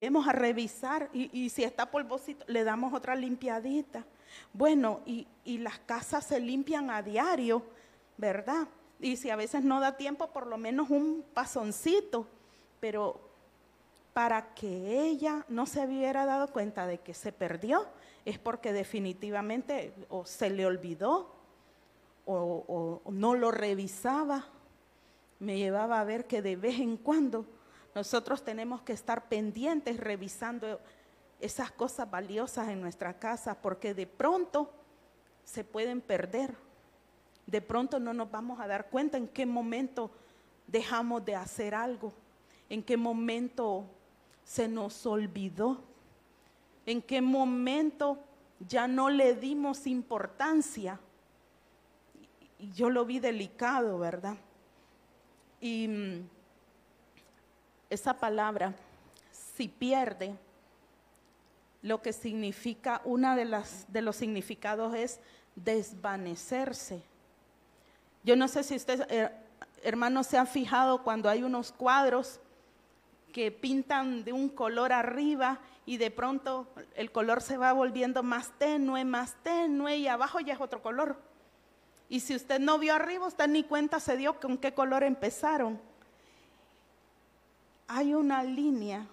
volvemos a revisar y, si está polvosito, le damos otra limpiadita. Bueno, y, las casas se limpian a diario, ¿verdad? Y si a veces no da tiempo, por lo menos un pasoncito. Pero para que ella no se hubiera dado cuenta de que se perdió, es porque definitivamente o se le olvidó o no lo revisaba. Me llevaba a ver que de vez en cuando nosotros tenemos que estar pendientes revisando esas cosas valiosas en nuestra casa porque de pronto se pueden perder. De pronto no nos vamos a dar cuenta en qué momento dejamos de hacer algo, en qué momento se nos olvidó, en qué momento ya no le dimos importancia. Y yo lo vi delicado, ¿verdad? Y mm, esa palabra, si pierde, lo que significa, una de, de los significados es desvanecerse. Yo no sé si ustedes, eh, hermanos, se han fijado cuando hay unos cuadros que pintan de un color arriba y de pronto el color se va volviendo más tenue, más tenue y abajo ya es otro color. Y si usted no vio arriba, usted ni cuenta se dio con qué color empezaron. Hay una línea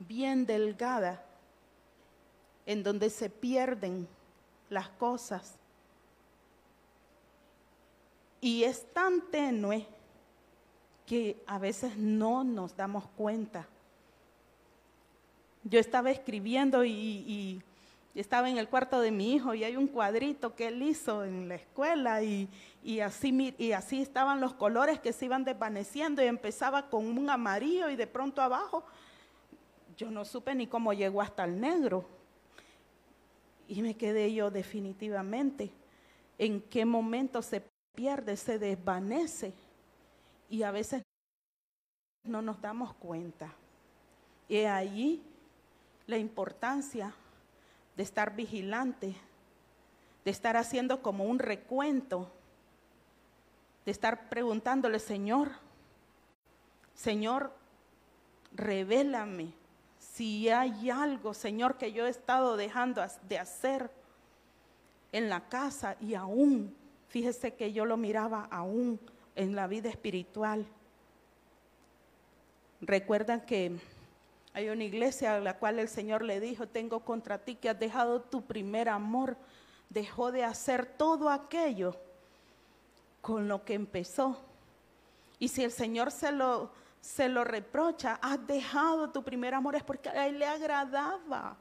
bien delgada en donde se pierden las cosas. Y es tan tenue que a veces no nos damos cuenta. Yo estaba escribiendo y, estaba en el cuarto de mi hijo y hay un cuadrito que él hizo en la escuela y, así, y así estaban los colores que se iban desvaneciendo y empezaba con un amarillo y de pronto abajo yo no supe ni cómo llegó hasta el negro. Y me quedé yo definitivamente en qué momento se pierde, se desvanece y a veces no nos damos cuenta. Y allí la importancia de estar vigilante, de estar haciendo como un recuento, de estar preguntándole, Señor, Señor, revélame si hay algo, Señor, que yo he estado dejando de hacer en la casa y aún Fíjese que yo lo miraba aún en la vida espiritual. Recuerdan que hay una iglesia a la cual el Señor le dijo, tengo contra ti que has dejado tu primer amor, dejó de hacer todo aquello con lo que empezó. Y si el Señor se lo, se lo reprocha, has dejado tu primer amor, es porque a Él le agradaba,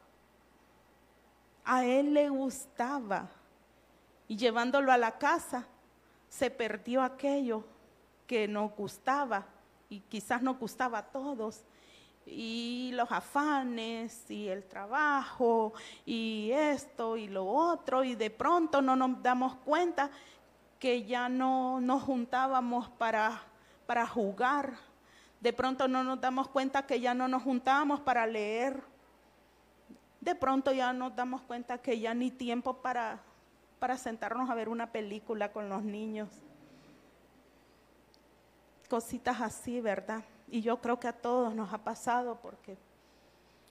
a Él le gustaba. Y llevándolo a la casa se perdió aquello que nos gustaba. Y quizás nos gustaba a todos y los afanes y el trabajo y esto y lo otro y de pronto no nos damos cuenta que ya no nos juntábamos para, para jugar, de pronto no nos damos cuenta que ya no nos juntábamos para leer, de pronto ya nos damos cuenta que ya ni tiempo para para sentarnos a ver una película con los niños. Cositas así, ¿verdad? Y yo creo que a todos nos ha pasado porque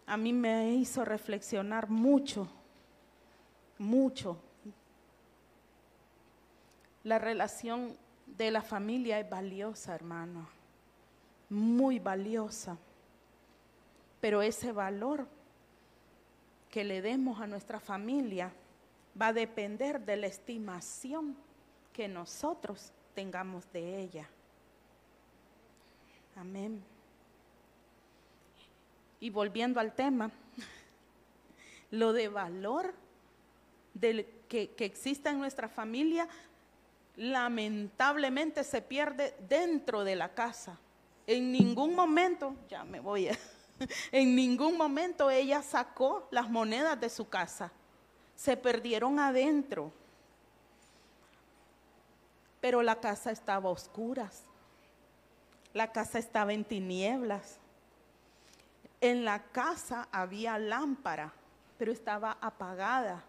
a mí me hizo reflexionar mucho, mucho. La relación de la familia es valiosa, hermano, muy valiosa. Pero ese valor que le demos a nuestra familia va a depender de la estimación que nosotros tengamos de ella. Amén. Y volviendo al tema, lo de valor que, que existe en nuestra familia, lamentablemente se pierde dentro de la casa. En ningún momento, ya me voy, en ningún momento ella sacó las monedas de su casa se perdieron adentro. Pero la casa estaba a oscuras. La casa estaba en tinieblas. En la casa había lámpara, pero estaba apagada.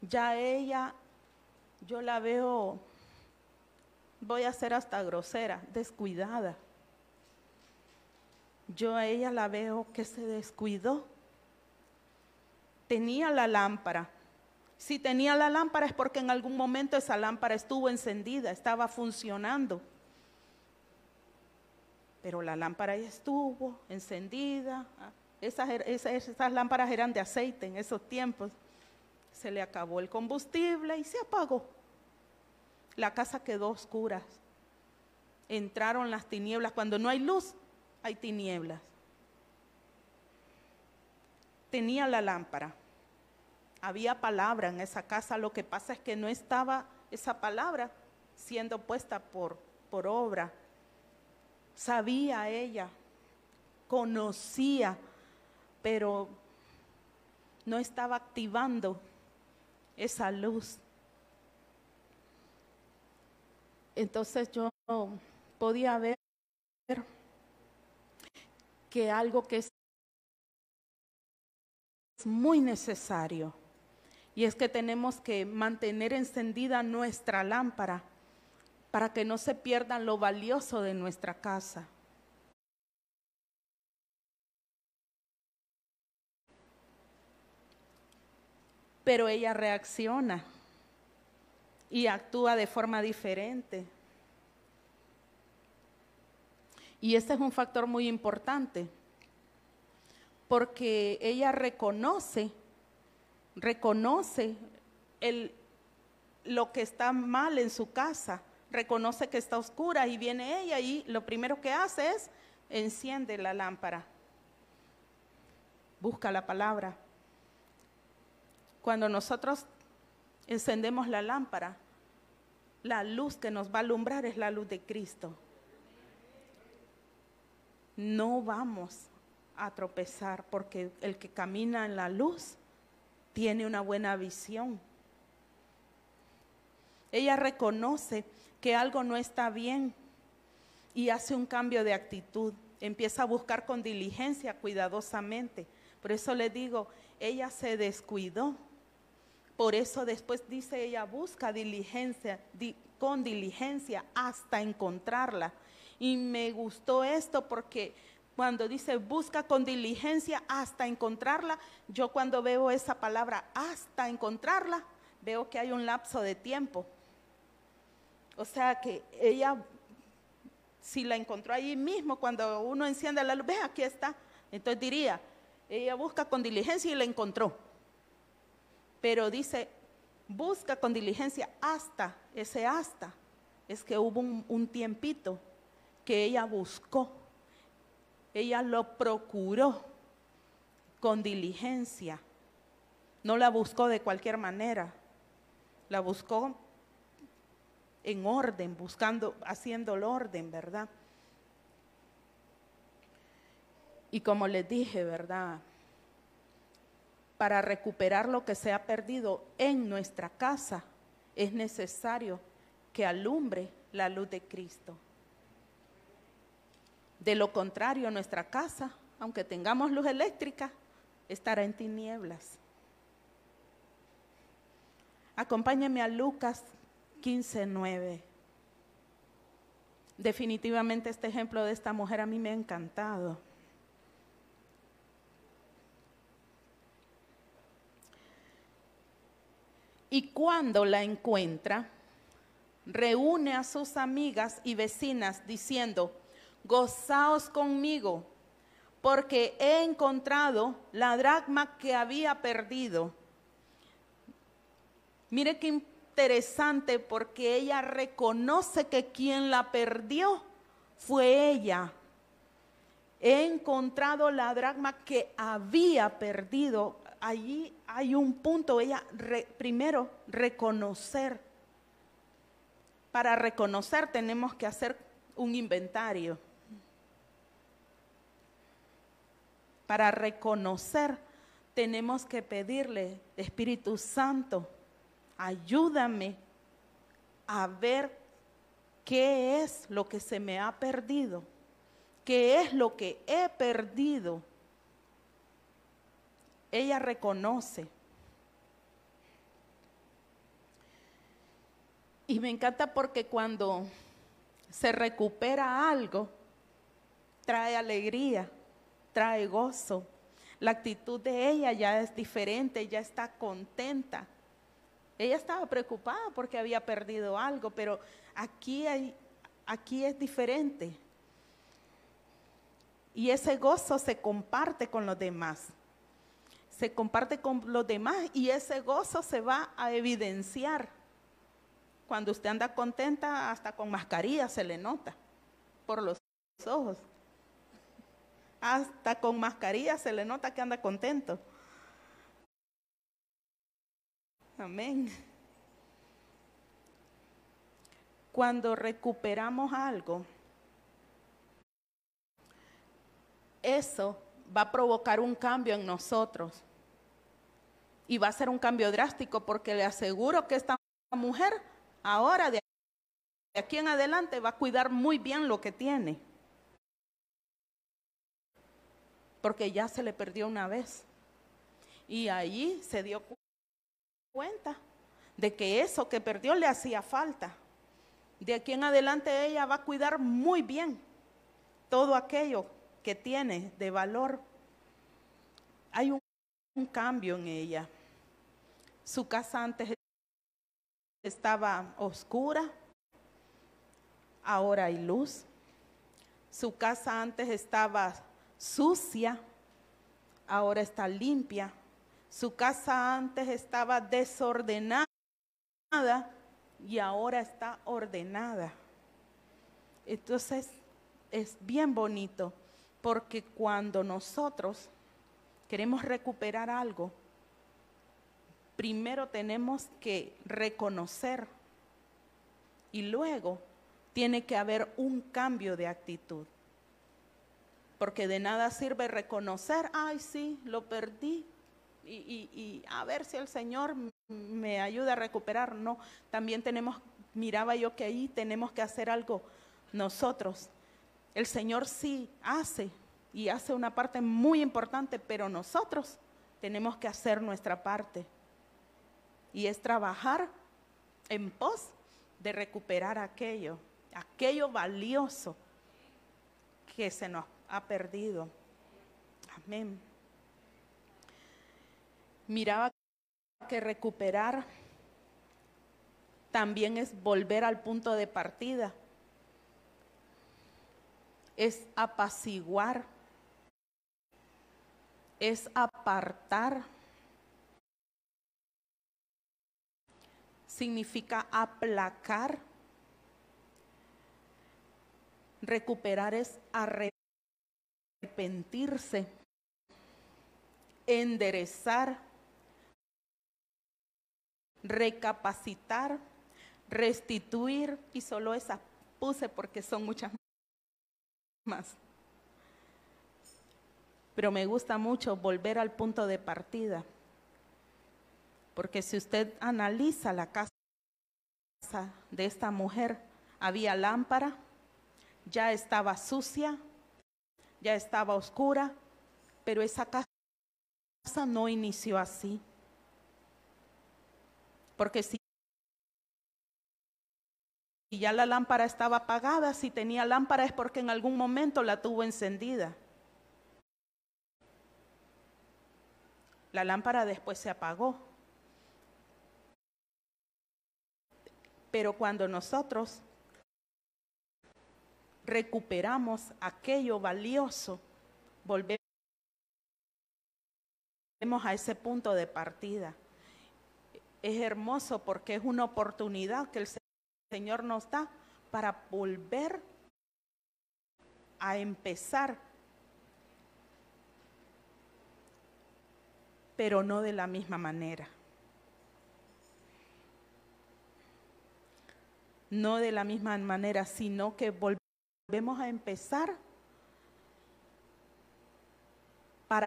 Ya ella, yo la veo, voy a ser hasta grosera, descuidada. yo a ella la veo que se descuidó. Tenía la lámpara. Si tenía la lámpara es porque en algún momento esa lámpara estuvo encendida, estaba funcionando. Pero la lámpara ya estuvo encendida. Esas, er, esas, lámparas eran de aceite en esos tiempos. Se le acabó el combustible y se apagó. La casa quedó oscura. Entraron las tinieblas. Cuando no hay luz, hay tinieblas. Tenía la lámpara. Había palabra en esa casa. Lo que pasa es que no estaba esa palabra siendo puesta por obra. Sabía ella, conocía, pero no estaba activando esa luz. Entonces yo podía ver que algo que es muy necesario y es que tenemos que mantener encendida nuestra lámpara para que no se pierda lo valioso de nuestra casa. Pero ella reacciona y actúa de forma diferente. Y este es un factor muy importante, porque ella reconoce, reconoce lo que está mal en su casa, reconoce que está oscura y viene ella y lo primero que hace es enciende la lámpara, busca la palabra. Cuando nosotros encendemos la lámpara, la luz que nos va a alumbrar es la luz de Cristo no vamos a tropezar porque el que camina en la luz tiene una buena visión. Ella reconoce que algo no está bien y hace un cambio de actitud. Empieza a buscar con diligencia, cuidadosamente. Por eso le digo, ella se descuidó. Por eso después dice ella, busca diligencia, con diligencia hasta encontrarla. Y me gustó esto porque cuando dice busca con diligencia hasta encontrarla, yo cuando veo esa palabra hasta encontrarla, veo que hay un lapso de tiempo. O sea que ella, si la encontró ahí mismo, cuando uno enciende la luz, ve, aquí está. Entonces diría, ella busca con diligencia y la encontró. Pero dice, busca con diligencia hasta, ese hasta, es que hubo un, un tiempito que ella buscó, ella lo procuró con diligencia. No la buscó de cualquier manera, la buscó en orden, buscando, haciendo el orden, ¿verdad? Y como les dije, ¿verdad? Para recuperar lo que se ha perdido en nuestra casa, es necesario que alumbre la luz de Cristo. De lo contrario, nuestra casa, aunque tengamos luz eléctrica, estará en tinieblas. Acompáñame a Lucas 15:9. Definitivamente este ejemplo de esta mujer a mí me ha encantado. Y cuando la encuentra, reúne a sus amigas y vecinas diciendo, gozaos conmigo, porque he encontrado la dracma que había perdido. Mire qué interesante, porque ella reconoce que quien la perdió fue ella. He encontrado la dracma que había perdido. Allí hay un punto, ella primero reconocer. Para reconocer tenemos que hacer un inventario. para reconocer, tenemos que pedirle, Espíritu Santo, ayúdame a ver qué es lo que se me ha perdido, qué es lo que he perdido. Ella reconoce. Y me encanta porque cuando se recupera algo, trae alegría trae gozo. La actitud de ella ya es diferente, ya está contenta. Ella estaba preocupada porque había perdido algo, pero aquí, hay, aquí es diferente. Y ese gozo se comparte con los demás. Se comparte con los demás y ese gozo se va a evidenciar. Cuando usted anda contenta, hasta con mascarilla se le nota por los ojos. Hasta con mascarilla se le nota que anda contento. Amén. Cuando recuperamos algo, eso va a provocar un cambio en nosotros. Y va a ser un cambio drástico porque le aseguro que esta mujer ahora de aquí en adelante va a cuidar muy bien lo que tiene. Porque ya se le perdió una vez. Y allí se dio cuenta de que eso que perdió le hacía falta. De aquí en adelante ella va a cuidar muy bien todo aquello que tiene de valor. Hay un, cambio en ella. Su casa antes estaba oscura, ahora hay luz. Su casa antes estaba sucia, ahora está limpia. Su casa antes estaba desordenada y ahora está ordenada. Entonces es bien bonito porque cuando nosotros queremos recuperar algo, primero tenemos que reconocer y luego tiene que haber un cambio de actitud. Porque de nada sirve reconocer, ay sí, lo perdí, y, a ver si el Señor me ayuda a recuperar. No, también tenemos, miraba yo que ahí tenemos que hacer algo nosotros. El Señor sí hace y hace una parte muy importante, pero nosotros tenemos que hacer nuestra parte. Y es trabajar en pos de recuperar aquello, aquello valioso que se nos ha perdido. Amén miraba que recuperar también es volver al punto de partida, es apaciguar, es apartar, significa aplacar, recuperar es arrepentirse, enderezar, recapacitar, restituir y solo esa puse porque son muchas más. Pero me gusta mucho volver al punto de partida, porque si usted analiza la casa de esta mujer, había lámpara, ya estaba sucia, ya estaba oscura, pero esa casa no inició así. Porque si ya la lámpara estaba apagada, si tenía lámpara es porque en algún momento la tuvo encendida. La lámpara después se apagó. Pero cuando nosotros recuperamos aquello valioso, volvemos a ese punto de partida es hermoso porque es una oportunidad que el Señor nos da para volver a empezar, pero no de la misma manera. No de la misma manera, sino que volvemos a empezar para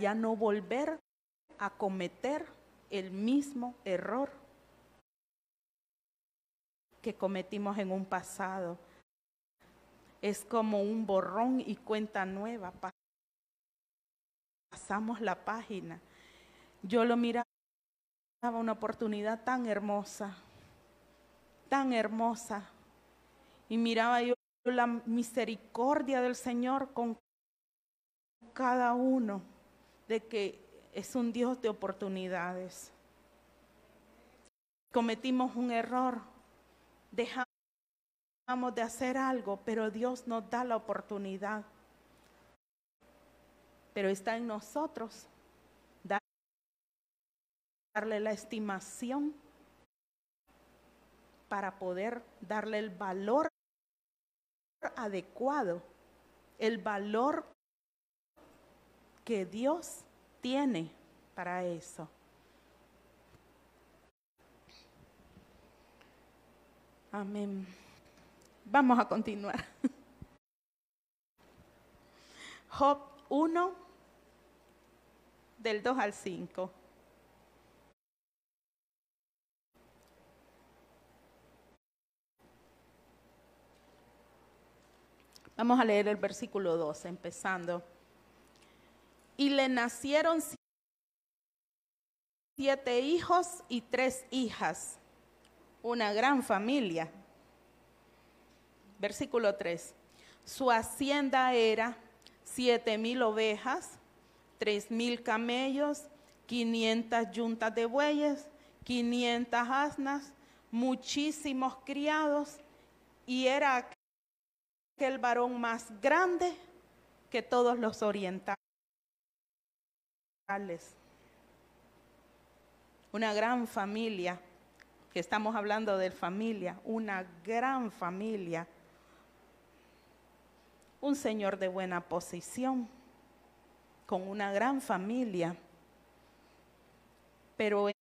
ya no volver a cometer el mismo error que cometimos en un pasado. Es como un borrón y cuenta nueva. Pasamos la página. Yo lo miraba una oportunidad tan hermosa, tan hermosa. Y miraba yo la misericordia del Señor con cada uno de que es un Dios de oportunidades. Cometimos un error, dejamos de hacer algo, pero Dios nos da la oportunidad. Pero está en nosotros darle la estimación para poder darle el valor adecuado, el valor que Dios tiene para eso. Amén. Vamos a continuar. Job 1, del 2 al 5. Vamos a leer el versículo 12, empezando. Y le nacieron siete hijos y tres hijas, una gran familia. Versículo 3. Su hacienda era siete mil ovejas, tres mil camellos, quinientas yuntas de bueyes, quinientas asnas, muchísimos criados, y era el varón más grande que todos los orientales. Una gran familia, que estamos hablando de familia, una gran familia. Un señor de buena posición, con una gran familia. Pero él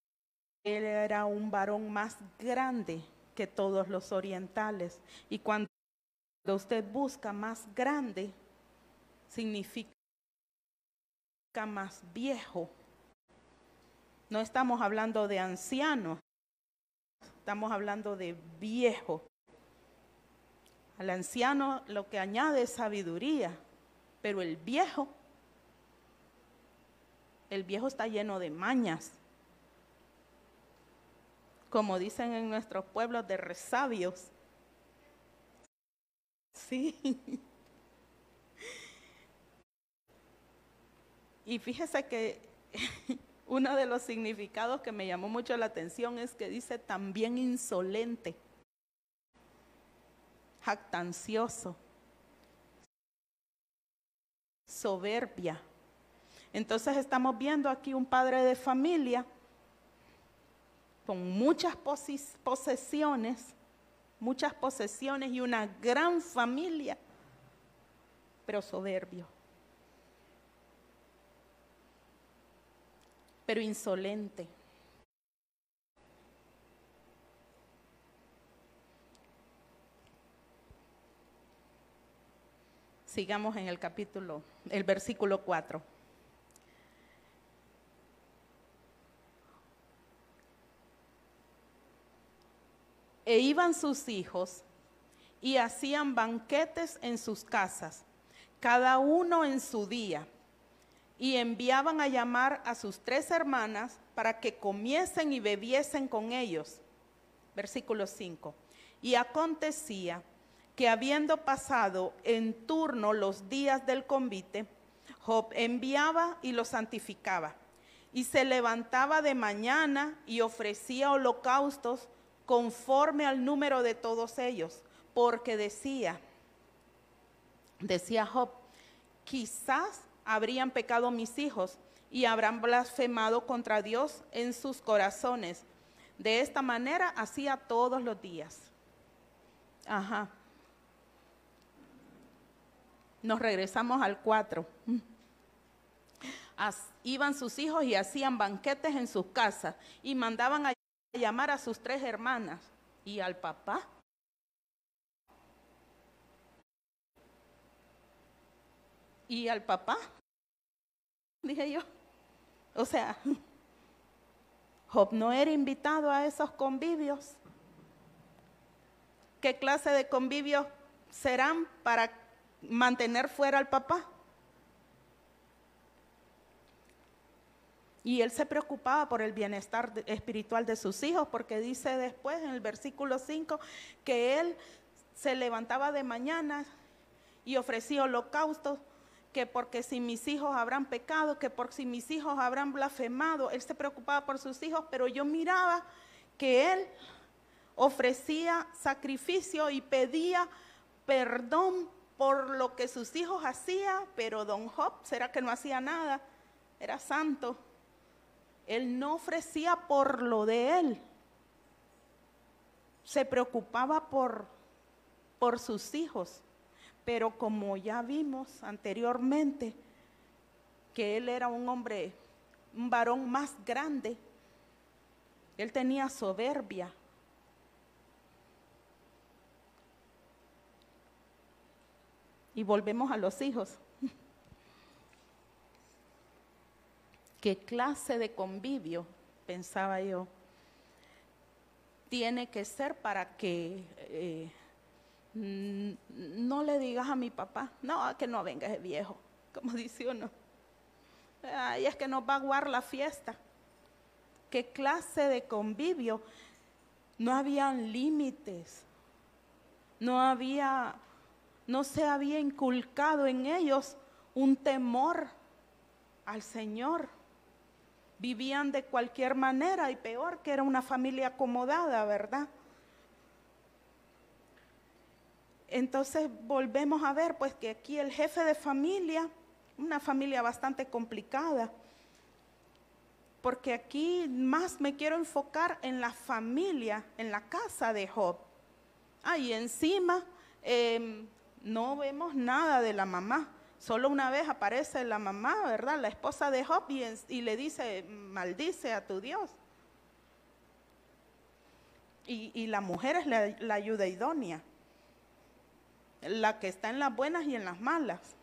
era un varón más grande que todos los orientales. Y cuando usted busca más grande, significa más viejo. No estamos hablando de anciano, estamos hablando de viejo. Al anciano lo que añade es sabiduría, pero el viejo, el viejo está lleno de mañas. Como dicen en nuestros pueblos de resabios. Sí. Y fíjese que uno de los significados que me llamó mucho la atención es que dice también insolente, jactancioso, soberbia. Entonces estamos viendo aquí un padre de familia con muchas posesiones muchas posesiones y una gran familia, pero soberbio, pero insolente. Sigamos en el capítulo, el versículo 4. E iban sus hijos y hacían banquetes en sus casas, cada uno en su día, y enviaban a llamar a sus tres hermanas para que comiesen y bebiesen con ellos. Versículo 5. Y acontecía que habiendo pasado en turno los días del convite, Job enviaba y los santificaba, y se levantaba de mañana y ofrecía holocaustos conforme al número de todos ellos, porque decía, decía Job, quizás habrían pecado mis hijos y habrán blasfemado contra Dios en sus corazones. De esta manera hacía todos los días. Ajá. Nos regresamos al 4. iban sus hijos y hacían banquetes en sus casas y mandaban a llamar a sus tres hermanas y al papá. Y al papá, dije yo. O sea, Job no era invitado a esos convivios. ¿Qué clase de convivios serán para mantener fuera al papá? Y él se preocupaba por el bienestar espiritual de sus hijos, porque dice después en el versículo 5 que él se levantaba de mañana y ofrecía holocaustos, que porque si mis hijos habrán pecado, que por si mis hijos habrán blasfemado, él se preocupaba por sus hijos, pero yo miraba que él ofrecía sacrificio y pedía perdón por lo que sus hijos hacían, pero don Job, ¿será que no hacía nada? Era santo. Él no ofrecía por lo de él. Se preocupaba por, por sus hijos. Pero como ya vimos anteriormente, que él era un hombre, un varón más grande, él tenía soberbia. Y volvemos a los hijos. ¿Qué clase de convivio, pensaba yo, tiene que ser para que eh, no le digas a mi papá, no, que no venga ese viejo, como dice uno. Ay, es que nos va a aguar la fiesta. ¿Qué clase de convivio? No habían límites, no había, no se había inculcado en ellos un temor al Señor vivían de cualquier manera y peor que era una familia acomodada, ¿verdad? Entonces volvemos a ver pues que aquí el jefe de familia, una familia bastante complicada, porque aquí más me quiero enfocar en la familia, en la casa de Job. Ahí encima em, no vemos nada de la mamá. Solo una vez aparece la mamá, ¿verdad? La esposa de Job y, le dice, maldice a tu Dios. Y, la mujer es la, la ayuda idónea, la que está en las buenas y en las malas.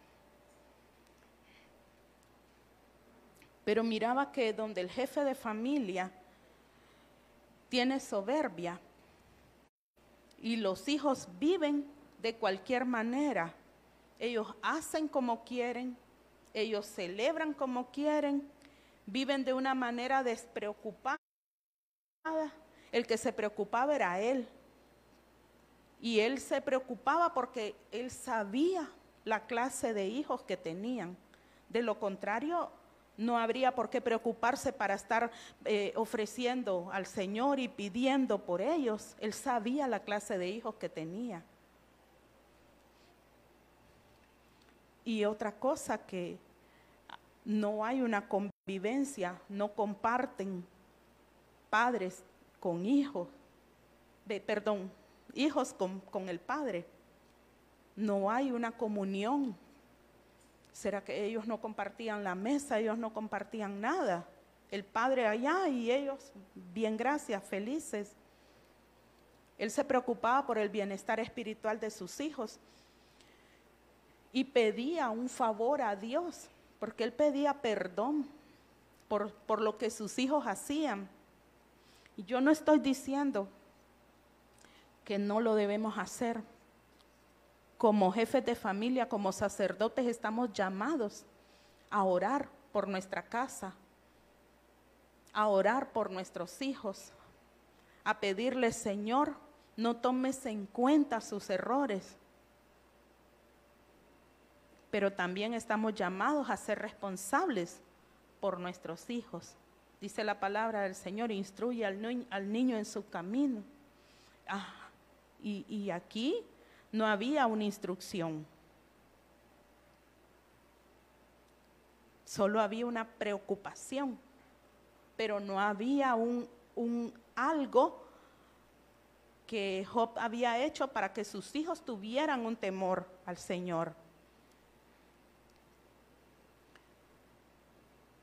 Pero miraba que donde el jefe de familia tiene soberbia y los hijos viven de cualquier manera, ellos hacen como quieren, ellos celebran como quieren, viven de una manera despreocupada. El que se preocupaba era él. Y él se preocupaba porque él sabía la clase de hijos que tenían. De lo contrario, no habría por qué preocuparse para estar eh, ofreciendo al Señor y pidiendo por ellos. Él sabía la clase de hijos que tenía. Y otra cosa que no hay una convivencia, no comparten padres con hijos, perdón, hijos con, con el padre. No hay una comunión. ¿Será que ellos no compartían la mesa, ellos no compartían nada? El padre allá y ellos, bien gracias, felices. Él se preocupaba por el bienestar espiritual de sus hijos y pedía un favor a Dios, porque él pedía perdón por, por lo que sus hijos hacían. Y yo no estoy diciendo que no lo debemos hacer. Como jefes de familia, como sacerdotes, estamos llamados a orar por nuestra casa, a orar por nuestros hijos, a pedirle, Señor, no tomes en cuenta sus errores, pero también estamos llamados a ser responsables por nuestros hijos. Dice la palabra del Señor, instruye al, niño en su camino. Ah, y, aquí no había una instrucción. Solo había una preocupación, pero no había un, un, algo que Job había hecho para que sus hijos tuvieran un temor al Señor.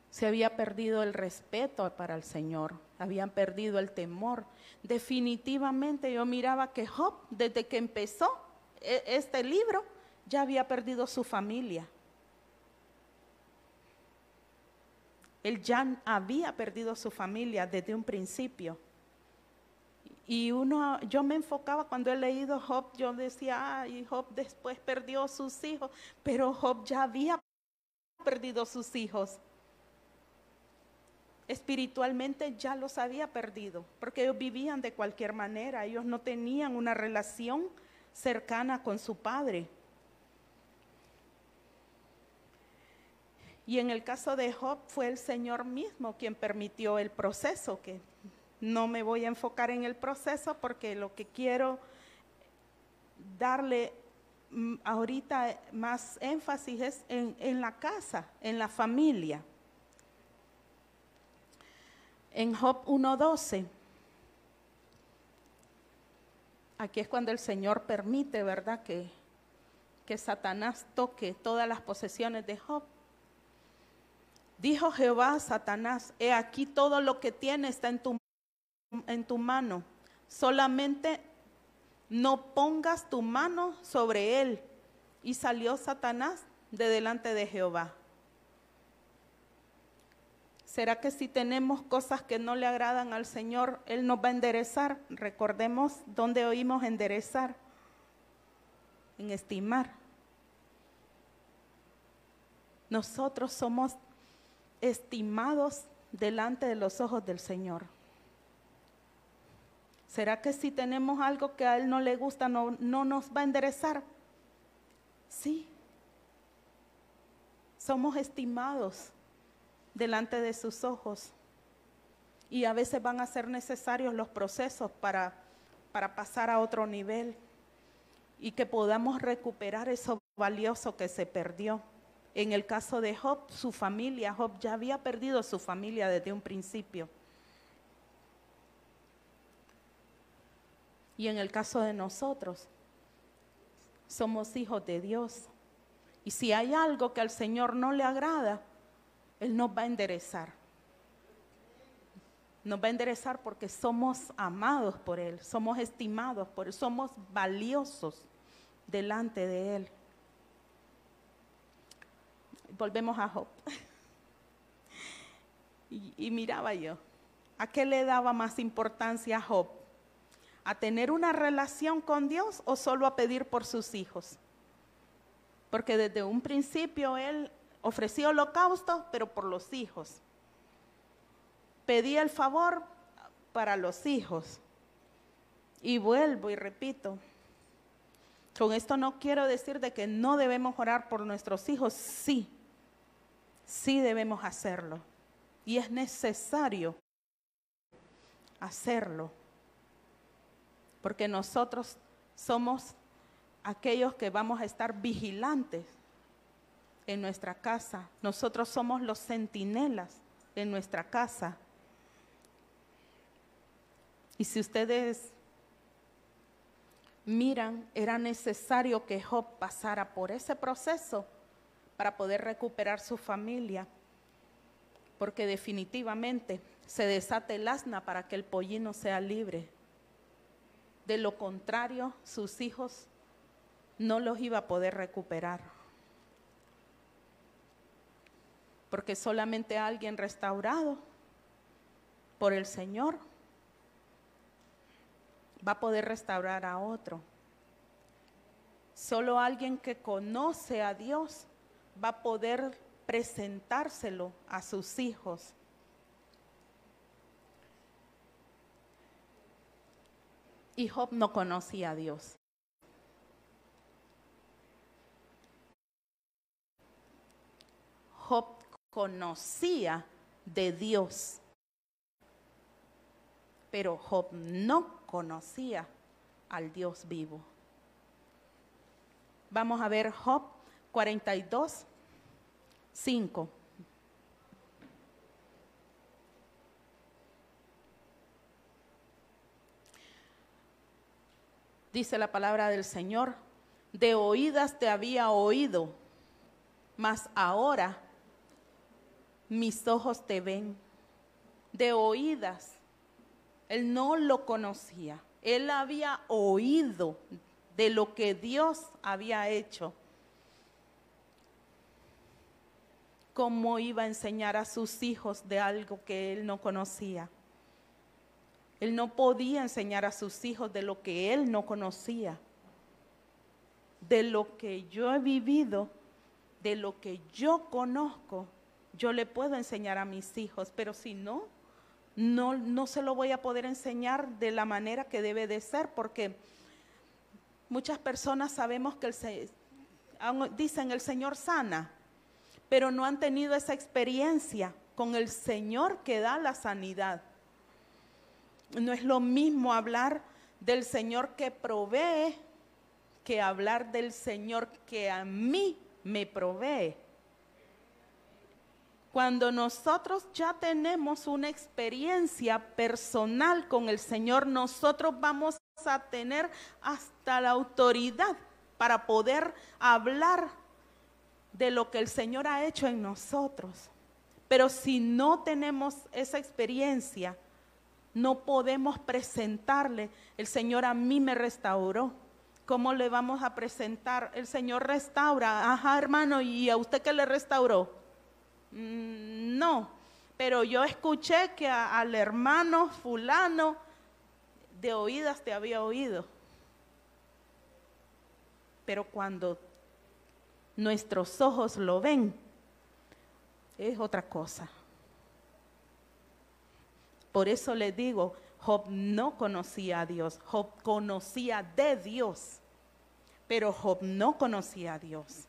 Se había perdido el respeto para el Señor, habían perdido el temor. Definitivamente yo miraba que Job, desde que empezó e, este libro, ya había perdido su familia. Él ya había perdido su familia desde un principio. Y uno, yo me enfocaba cuando he leído Job, yo decía, ay, Job después perdió sus hijos, pero Job ya había perdido sus hijos espiritualmente ya los había perdido, porque ellos vivían de cualquier manera, ellos no tenían una relación cercana con su padre. Y en el caso de Job fue el Señor mismo quien permitió el proceso, que no me voy a enfocar en el proceso porque lo que quiero darle mm, ahorita más énfasis es en, en la casa, en la familia. En Job 1.12, aquí es cuando el Señor permite, ¿verdad?, que, que Satanás toque todas las posesiones de Job. Dijo Jehová a Satanás, he aquí todo lo que tiene está en tu, en tu mano, solamente no pongas tu mano sobre él. Y salió Satanás de delante de Jehová. ¿Será que si tenemos cosas que no le agradan al Señor, Él nos va a enderezar? Recordemos dónde oímos enderezar, en estimar. Nosotros somos estimados delante de los ojos del Señor. ¿Será que si tenemos algo que a Él no le gusta, no, no nos va a enderezar? Sí. Somos estimados delante de sus ojos. Y a veces van a ser necesarios los procesos para, para pasar a otro nivel y que podamos recuperar eso valioso que se perdió. En el caso de Job, su familia, Job ya había perdido su familia desde un principio. Y en el caso de nosotros, somos hijos de Dios. Y si hay algo que al Señor no le agrada, Él nos va a enderezar. Nos va a enderezar porque somos amados por Él, somos estimados por Él, somos valiosos delante de Él volvemos a Job. Y, miraba yo, ¿a qué le daba más importancia a Job? ¿A tener una relación con Dios o solo a pedir por sus hijos? Porque desde un principio él ofrecía holocausto, pero por los hijos. Pedía el favor para los hijos. Y vuelvo y repito, con esto no quiero decir de que no debemos orar por nuestros hijos, sí, sí debemos hacerlo. Y es necesario hacerlo. Porque nosotros somos aquellos que vamos a estar vigilantes en nuestra casa. Nosotros somos los centinelas en nuestra casa. Y si ustedes miran, era necesario que Job pasara por ese proceso para poder recuperar su familia, porque definitivamente se desate el asna para que el pollino sea libre. De lo contrario, sus hijos no los iba a poder recuperar. Porque solamente alguien restaurado por el Señor va a poder restaurar a otro. Solo alguien que conoce a Dios va a poder presentárselo a sus hijos. Y Job no conocía a Dios. Job conocía de Dios, pero Job no conocía al Dios vivo. Vamos a ver Job 42, 5. Dice la palabra del Señor, de oídas te había oído, mas ahora mis ojos te ven. De oídas, él no lo conocía, él había oído de lo que Dios había hecho cómo iba a enseñar a sus hijos de algo que él no conocía. Él no podía enseñar a sus hijos de lo que él no conocía, de lo que yo he vivido, de lo que yo conozco. Yo le puedo enseñar a mis hijos, pero si no, no, no se lo voy a poder enseñar de la manera que debe de ser, porque Muchas personas sabemos que el, se- dicen el Señor sana, pero no han tenido esa experiencia con el Señor que da la sanidad. No es lo mismo hablar del Señor que provee que hablar del Señor que a mí me provee. Cuando nosotros ya tenemos una experiencia personal con el Señor, nosotros vamos a tener hasta la autoridad para poder hablar de lo que el Señor ha hecho en nosotros. Pero si no tenemos esa experiencia, no podemos presentarle, el Señor a mí me restauró. ¿Cómo le vamos a presentar? El Señor restaura. Ajá, hermano, ¿y a usted qué le restauró? Mm, No, pero yo escuché que al hermano fulano de oídas te había oído. Pero cuando nuestros ojos lo ven, es otra cosa. Por eso le digo, Job no conocía a Dios, Job conocía de Dios, pero Job no conocía a Dios.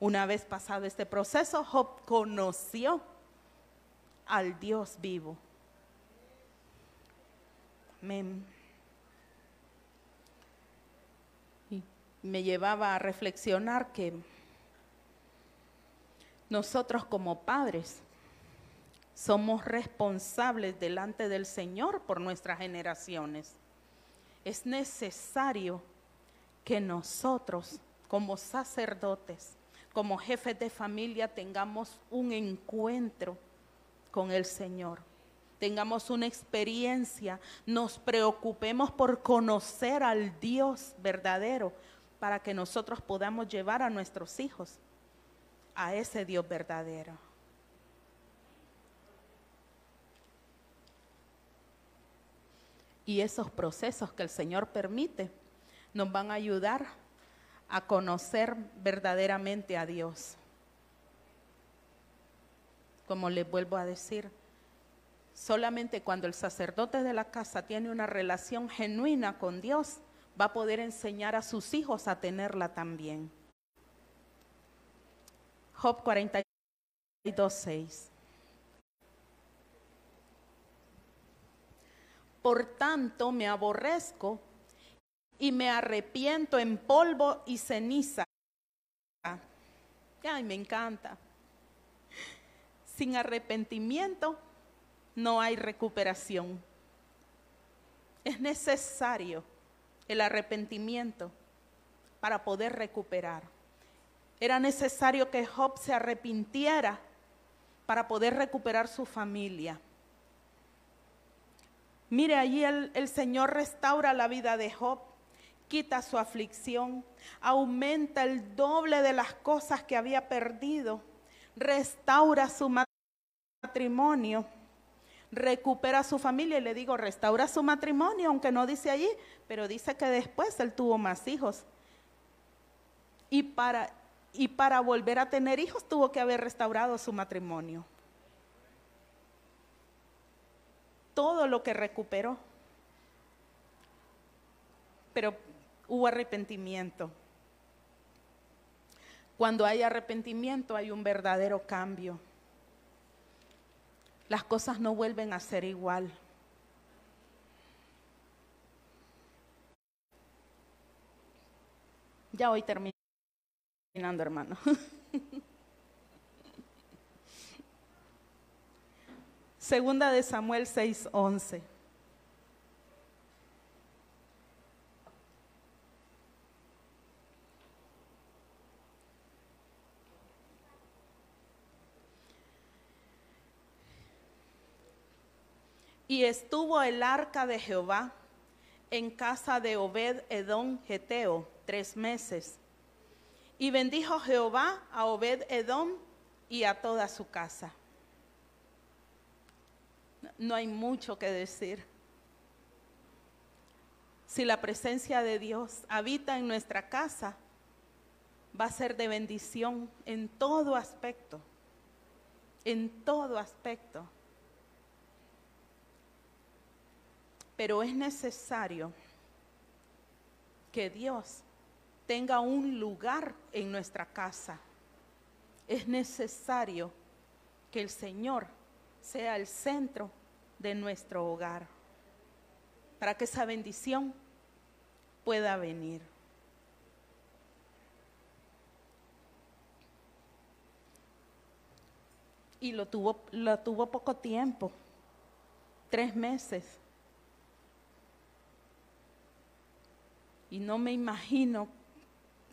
Una vez pasado este proceso, Job conoció al Dios vivo. Amén. Y me llevaba a reflexionar que nosotros como padres somos responsables delante del Señor por nuestras generaciones. Es necesario que nosotros como sacerdotes, como jefes de familia, tengamos un encuentro con el Señor, tengamos una experiencia, nos preocupemos por conocer al Dios verdadero para que nosotros podamos llevar a nuestros hijos a ese Dios verdadero. Y esos procesos que el Señor permite nos van a ayudar a conocer verdaderamente a Dios. Como les vuelvo a decir, solamente cuando el sacerdote de la casa tiene una relación genuina con Dios, va a poder enseñar a sus hijos a tenerla también. Job 42, 6. Por tanto me aborrezco y me arrepiento en polvo y ceniza. Ay, me encanta. Sin arrepentimiento no hay recuperación. Es necesario el arrepentimiento para poder recuperar. Era necesario que Job se arrepintiera para poder recuperar su familia. Mire, allí el, el, Señor restaura la vida de Job, quita su aflicción, aumenta el doble de las cosas que había perdido, restaura su matrimonio, recupera su familia. Y le digo, restaura su matrimonio, aunque no dice allí, pero dice que después él tuvo más hijos. Y para, y para volver a tener hijos tuvo que haber restaurado su matrimonio. todo lo que recuperó. Pero hubo arrepentimiento. Cuando hay arrepentimiento hay un verdadero cambio. Las cosas no vuelven a ser igual. Ya hoy terminando, hermano. Segunda de Samuel 6:11. Y estuvo el arca de Jehová en casa de Obed Edom Geteo tres meses. Y bendijo Jehová a Obed Edom y a toda su casa no hay mucho que decir. Si la presencia de Dios habita en nuestra casa, va a ser de bendición en todo aspecto, en todo aspecto. Pero es necesario que Dios tenga un lugar en nuestra casa. Es necesario que el Señor sea el centro de nuestro hogar, para que esa bendición pueda venir. Y lo tuvo, lo tuvo poco tiempo, tres meses. Y no me imagino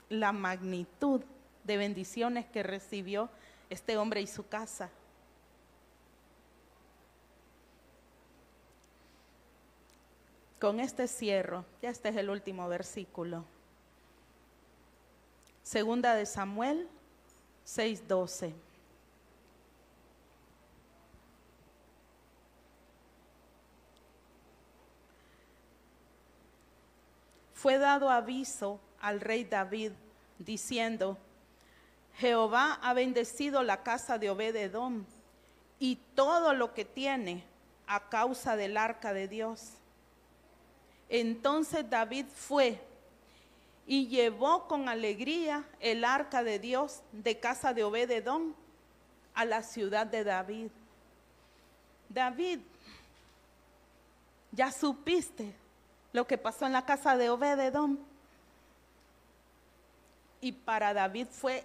la magnitud de bendiciones que recibió este hombre y su casa. Con este cierro, ya este es el último versículo. Segunda de Samuel 6:12. Fue dado aviso al rey David diciendo, Jehová ha bendecido la casa de Obededón y todo lo que tiene a causa del arca de Dios. Entonces David fue y llevó con alegría el arca de Dios de casa de Obededón a la ciudad de David. David, ya supiste lo que pasó en la casa de Obededón. Y para David fue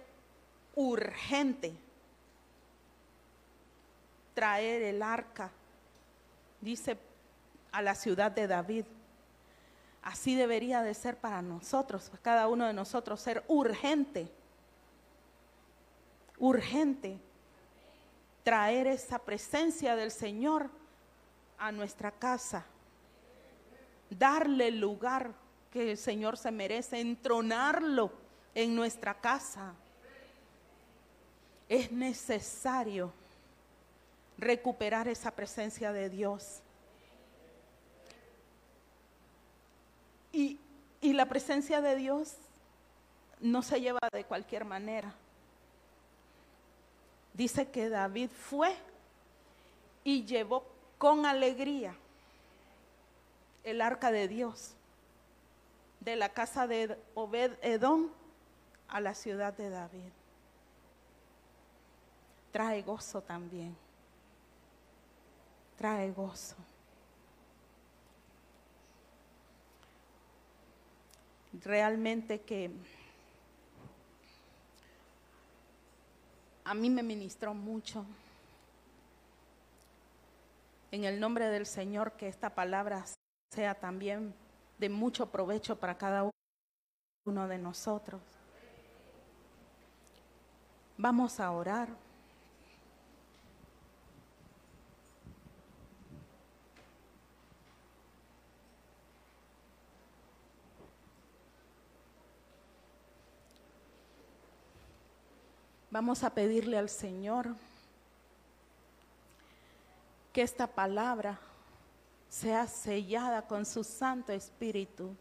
urgente traer el arca, dice, a la ciudad de David. Así debería de ser para nosotros, para cada uno de nosotros, ser urgente, urgente, traer esa presencia del Señor a nuestra casa, darle el lugar que el Señor se merece, entronarlo en nuestra casa. Es necesario recuperar esa presencia de Dios. Y, la presencia de Dios no se lleva de cualquier manera. Dice que David fue y llevó con alegría el arca de Dios de la casa de Obed Edom a la ciudad de David. Trae gozo también. Trae gozo. realmente que a mí me ministró mucho. En el nombre del Señor, que esta palabra sea también de mucho provecho para cada uno de nosotros. Vamos a orar. Vamos a pedirle al Señor que esta palabra sea sellada con su Santo Espíritu.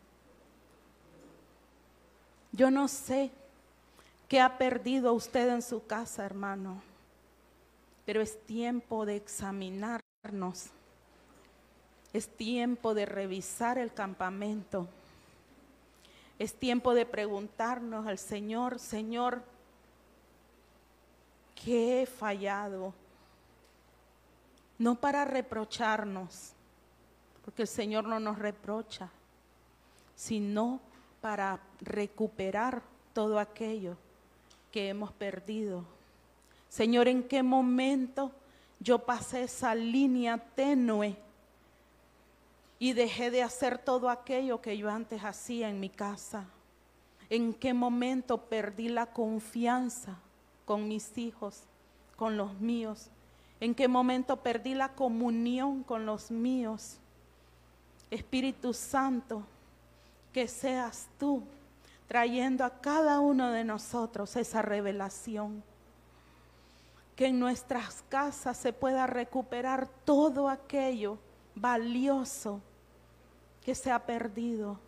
Yo no sé qué ha perdido usted en su casa, hermano, pero es tiempo de examinarnos. Es tiempo de revisar el campamento. Es tiempo de preguntarnos al Señor, Señor, que he fallado. No para reprocharnos, porque el Señor no nos reprocha, sino para recuperar todo aquello que hemos perdido. Señor, ¿en qué momento yo pasé esa línea tenue y dejé de hacer todo aquello que yo antes hacía en mi casa? ¿En qué momento perdí la confianza? con mis hijos, con los míos? ¿En qué momento perdí la comunión con los míos? Espíritu Santo, que seas tú trayendo a cada uno de nosotros esa revelación. Que en nuestras casas se pueda recuperar todo aquello valioso que se ha perdido.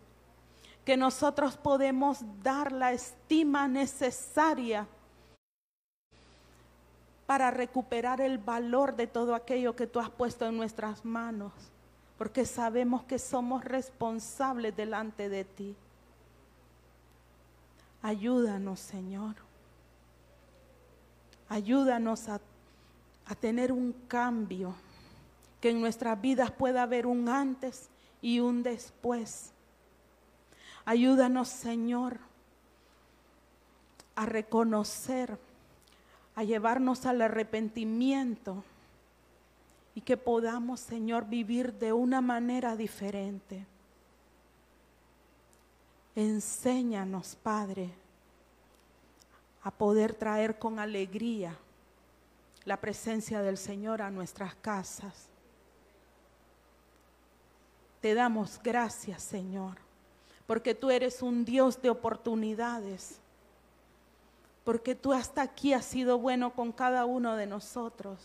Que nosotros podemos dar la estima necesaria para recuperar el valor de todo aquello que tú has puesto en nuestras manos, porque sabemos que somos responsables delante de ti. Ayúdanos, Señor. Ayúdanos a, tener un cambio, que en nuestras vidas pueda haber un antes y un después. Ayúdanos, Señor, a reconocer, a llevarnos al arrepentimiento y que podamos, Señor, vivir de una manera diferente. Enséñanos, Padre, a poder traer con alegría la presencia del Señor a nuestras casas. Te damos gracias, Señor, porque tú eres un Dios de oportunidades, porque tú hasta aquí has sido bueno con cada uno de nosotros.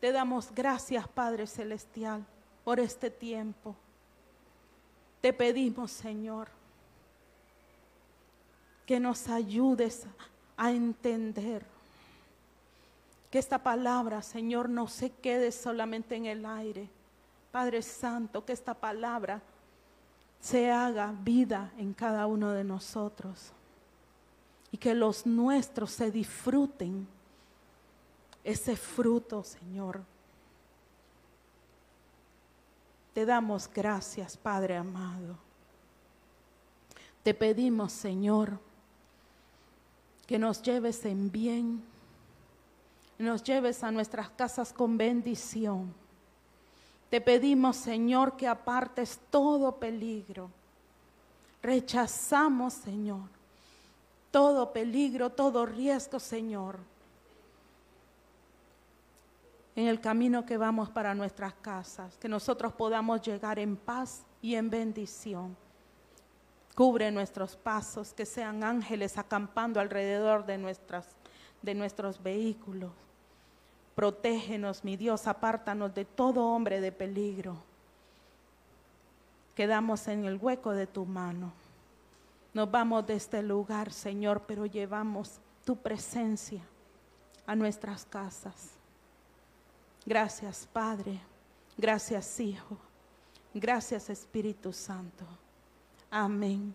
Te damos gracias, Padre Celestial, por este tiempo. Te pedimos, Señor, que nos ayudes a entender que esta palabra, Señor, no se quede solamente en el aire. Padre Santo, que esta palabra se haga vida en cada uno de nosotros y que los nuestros se disfruten ese fruto, Señor. Te damos gracias, Padre amado. Te pedimos, Señor, que nos lleves en bien, nos lleves a nuestras casas con bendición. Te pedimos, Señor, que apartes todo peligro. Rechazamos, Señor, todo peligro, todo riesgo, Señor, en el camino que vamos para nuestras casas, que nosotros podamos llegar en paz y en bendición. Cubre nuestros pasos, que sean ángeles acampando alrededor de, de nuestros vehículos. Protégenos, mi Dios, apártanos de todo hombre de peligro. Quedamos en el hueco de tu mano. Nos vamos de este lugar, Señor, pero llevamos tu presencia a nuestras casas. Gracias, Padre. Gracias, Hijo. Gracias, Espíritu Santo. Amém.